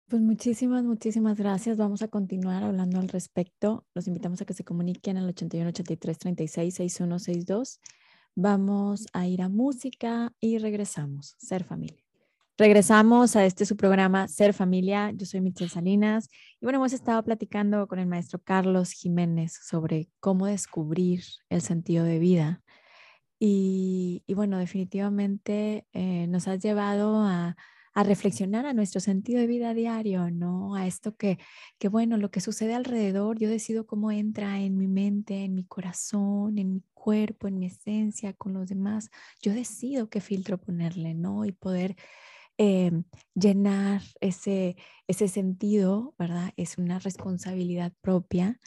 A: Pues muchísimas, muchísimas gracias. Vamos a continuar hablando al respecto. Los invitamos a que se comuniquen al 81 83 36 6162. Vamos a ir a música y regresamos. Ser familia. Regresamos a este su programa Ser Familia. Yo soy Michelle Salinas y bueno, hemos estado platicando con el maestro Carlos Jiménez sobre cómo descubrir el sentido de vida. Y, bueno, definitivamente eh, nos has llevado a, a, reflexionar a nuestro sentido de vida diario, ¿no? A esto que, que, bueno, lo que sucede alrededor, yo decido cómo entra en mi mente, en mi corazón, en mi cuerpo, en mi esencia, con los demás, yo decido qué filtro ponerle, ¿no? Y poder em, llenar ese, ese sentido, ¿verdad? Es una responsabilidad propia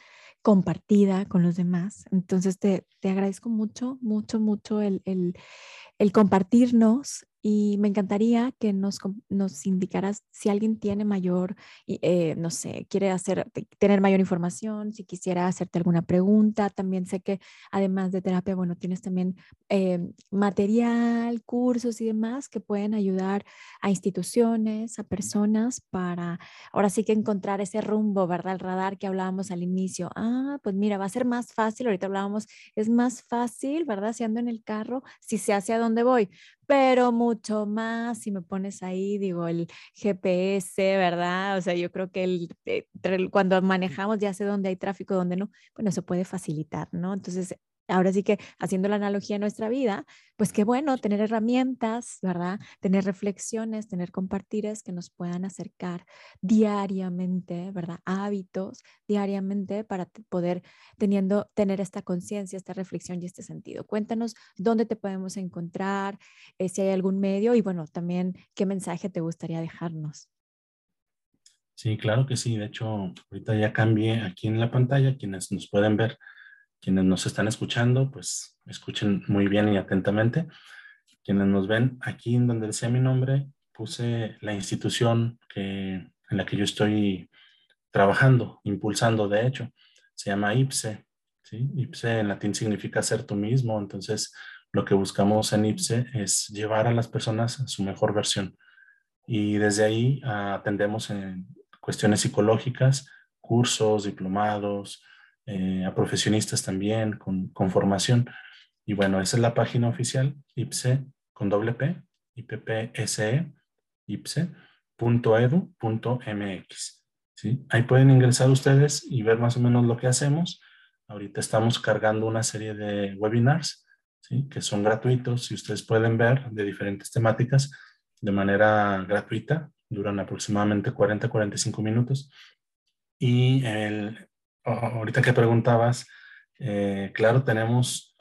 A: compartida con los demás. Entonces te, te agradezco mucho, mucho, mucho el, el, el compartirnos y me encantaría que nos, nos indicaras si alguien tiene mayor, eh, no sé, quiere hacer, tener mayor información, si quisiera hacerte alguna pregunta. También sé que además de terapia, bueno, tienes también eh, material, cursos y demás que pueden ayudar a instituciones, a personas para ahora sí que encontrar ese rumbo, ¿verdad? El radar que hablábamos al inicio. Ah, pues mira, va a ser más fácil, ahorita hablábamos, es más fácil, ¿verdad? Si ando en el carro, si sé hacia dónde voy pero mucho más si me pones ahí, digo, el GPS, ¿verdad? O sea, yo creo que el, eh, cuando manejamos ya sé dónde hay tráfico, dónde no, bueno, se puede facilitar, ¿no? Entonces, ahora sí que haciendo la analogía en nuestra vida, pues qué bueno tener herramientas, ¿verdad? Tener reflexiones, tener compartires que nos puedan acercar diariamente, ¿verdad? Hábitos diariamente para poder teniendo, tener esta conciencia, esta reflexión y este sentido. Cuéntanos dónde te podemos encontrar, eh, si hay algún medio y bueno, también qué mensaje te gustaría dejarnos.
B: Sí, claro que sí. De hecho, ahorita ya cambié aquí en la pantalla, quienes nos pueden ver quienes nos están escuchando, pues escuchen muy bien y atentamente. Quienes nos ven aquí en donde decía mi nombre, puse la institución que, en la que yo estoy trabajando, impulsando, de hecho. Se llama IPSE. ¿sí? IPSE en latín significa ser tú mismo. Entonces, lo que buscamos en IPSE es llevar a las personas a su mejor versión. Y desde ahí atendemos en cuestiones psicológicas, cursos, diplomados, eh, a profesionistas también con, con, formación. Y bueno, esa es la página oficial, IPSE con doble P, IPPSE, ipse.edu.mx. ¿sí? Ahí pueden ingresar ustedes y ver más o menos lo que hacemos. Ahorita estamos cargando una serie de webinars que son gratuitos y ustedes pueden ver de diferentes temáticas de manera gratuita. Duran aproximadamente 40-45 minutos. Y el, ahorita que preguntabas, eh, claro, tenemos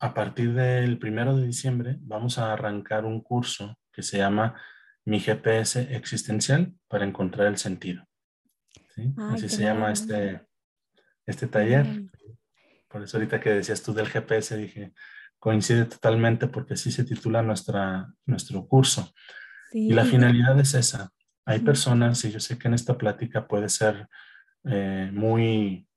B: a partir del primero de diciembre, vamos a arrancar un curso que se llama Mi GPS existencial para encontrar el sentido. Así se llama este, este taller. Por eso ahorita que decías tú del GPS, dije, coincide totalmente porque así se titula nuestra, nuestro curso. Y la finalidad es esa. Hay personas, y yo sé que en esta plática puede ser eh, muy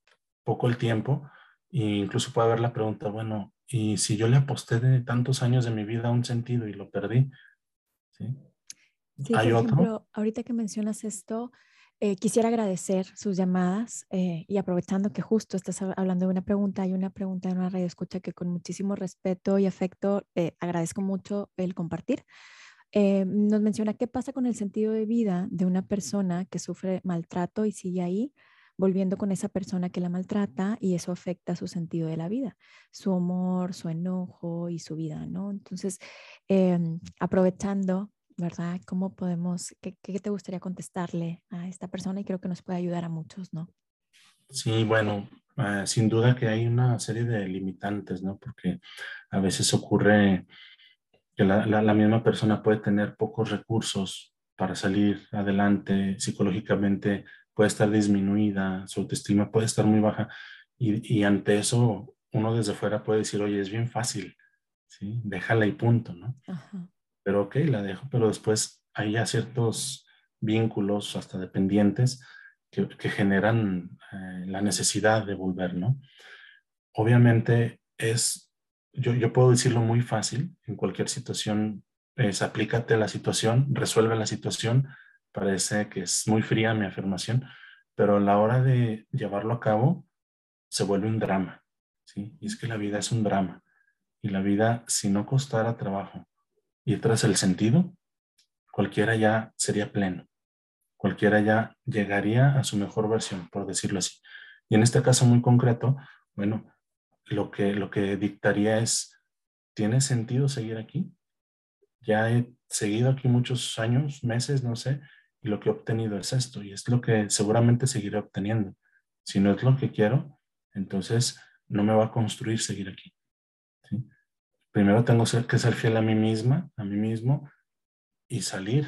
B: poco el tiempo e incluso puede haber la pregunta, bueno, ¿y si yo le aposté de tantos años de mi vida a un sentido y lo perdí?
A: ¿Sí? ¿Hay otro? ahorita que mencionas esto, eh, quisiera agradecer sus llamadas eh, y aprovechando que justo estás hablando de una pregunta, hay una pregunta en una radio escucha que con muchísimo respeto y afecto agradezco mucho el compartir. nos menciona qué pasa con el sentido de vida de una persona que sufre maltrato y sigue ahí volviendo con esa persona que la maltrata y eso afecta su sentido de la vida, su amor, su enojo y su vida, ¿no? Entonces, em, aprovechando, ¿verdad? ¿Cómo podemos, qué, qué, te gustaría contestarle a esta persona? Y creo que nos puede ayudar a muchos, ¿no?
B: Sí, bueno, ah, sin duda que hay una serie de limitantes, ¿no? Porque a veces ocurre que la, misma persona puede tener pocos recursos para salir adelante psicológicamente puede estar disminuida, su autoestima puede estar muy baja y, y, ante eso uno desde fuera puede decir, oye, es bien fácil, ¿sí? Déjala y punto, ¿no? Pero ok, la dejo, pero después hay ya ciertos vínculos, hasta dependientes, que, que generan eh, la necesidad de volver, ¿no? Obviamente es, yo, yo puedo decirlo muy fácil, en cualquier situación es aplícate a la situación, resuelve la situación, Parece que es muy fría mi afirmación, pero a la hora de llevarlo a cabo se vuelve un drama. ¿sí? Y es que la vida es un drama. Y la vida, si no costara trabajo y tras el sentido, cualquiera ya sería pleno. Cualquiera ya llegaría a su mejor versión, por decirlo así. Y en este caso muy concreto, bueno, lo que, lo que dictaría es, ¿tiene sentido seguir aquí? Ya he seguido aquí muchos años, meses, no sé, y lo que he obtenido es esto y es lo que seguramente seguiré obteniendo. Si no es lo que quiero, entonces no me va a construir seguir aquí. primero tengo que ser fiel a mí misma, a mí mismo, y salir,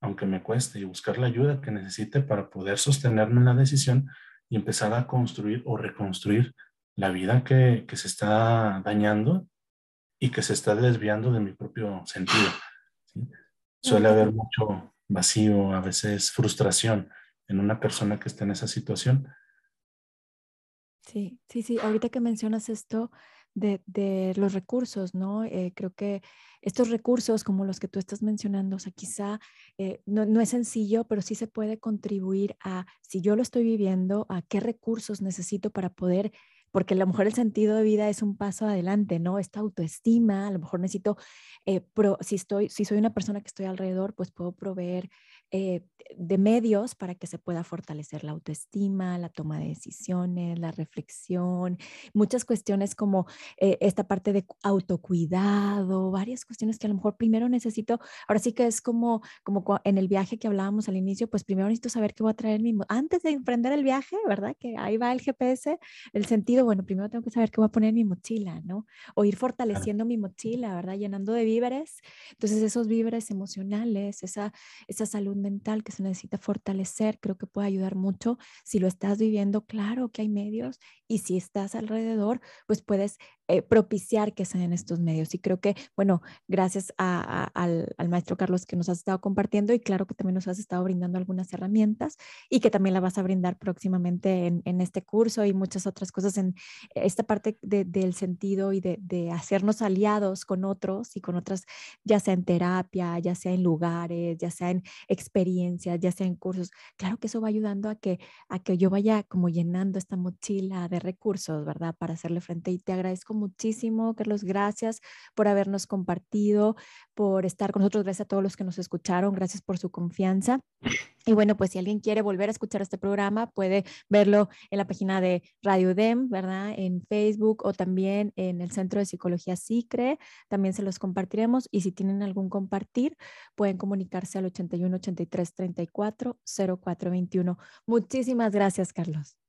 B: aunque me cueste, y buscar la ayuda que necesite para poder sostenerme en la decisión y empezar a construir o reconstruir la vida que, que se está dañando y que se está desviando de mi propio sentido. Suele haber mucho vacío, a veces frustración en una persona que está en esa situación.
A: Sí, sí, sí. Ahorita que mencionas esto de, de los recursos, ¿no? Eh, creo que estos recursos como los que tú estás mencionando, o sea, quizá eh, no, no, es sencillo, pero sí se puede contribuir a, si yo lo estoy viviendo, a qué recursos necesito para poder porque a lo mejor el sentido de vida es un paso adelante, ¿no? Esta autoestima, a lo mejor necesito, eh, si, estoy, si soy una persona que estoy alrededor, pues puedo proveer eh, de medios para que se pueda fortalecer la autoestima, la toma de decisiones, la reflexión, muchas cuestiones como eh, esta parte de autocuidado, varias cuestiones que a lo mejor primero necesito, ahora sí que es como, como en el viaje que hablábamos al inicio, pues primero necesito saber qué voy a traer mismo, antes de emprender el viaje, ¿verdad? Que ahí va el GPS, el sentido, bueno, primero tengo que saber qué voy a poner en mi mochila, ¿no? O ir fortaleciendo mi mochila, ¿verdad? Llenando de víveres. Entonces esos víveres emocionales, esa, esa salud mental que se necesita fortalecer, creo que puede ayudar mucho. Si lo estás viviendo, claro que hay medios y si estás alrededor, pues puedes eh, propiciar que sean estos medios. Y creo que, bueno, gracias al, maestro Carlos que nos has estado compartiendo y claro que también nos has estado brindando algunas herramientas y que también la vas a brindar próximamente en, este curso y muchas otras cosas en esta parte del sentido y de, de, hacernos aliados con otros y con otras, ya sea en terapia, ya sea en lugares, ya sea en experiencias, ya sea en cursos. Claro que eso va ayudando a que, a que yo vaya como llenando esta mochila de recursos, ¿verdad? Para hacerle frente y te agradezco muchísimo, Carlos. Gracias por habernos compartido, por estar con nosotros. Gracias a todos los que nos escucharon. Gracias por su confianza. Y bueno, pues si alguien quiere volver a escuchar este programa, puede verlo en la página de Radio DEM, ¿verdad? En Facebook o también en el Centro de Psicología SICRE. También se los compartiremos. Y si tienen algún compartir, pueden comunicarse al 81 83 34 04 21. Muchísimas gracias, Carlos.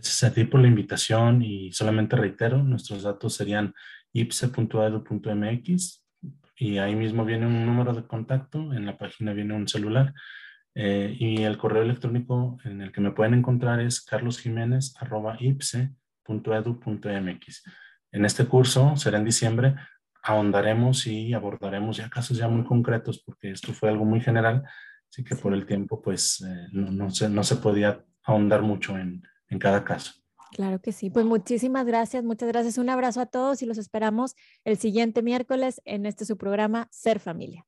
B: Gracias a ti por la invitación y solamente reitero, nuestros datos serían ipse.edu.mx y ahí mismo viene un número de contacto, en la página viene un celular eh, y el correo electrónico en el que me pueden encontrar es carlosjiménez.ipse.edu.mx. En este curso, será en diciembre, ahondaremos y abordaremos ya casos ya muy concretos porque esto fue algo muy general, así que por el tiempo pues eh, no, no, se, no se podía ahondar mucho en, en cada caso.
A: Claro que sí. Pues muchísimas gracias, muchas gracias. Un abrazo a todos y los esperamos el siguiente miércoles en este su programa Ser Familia.